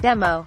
Demo.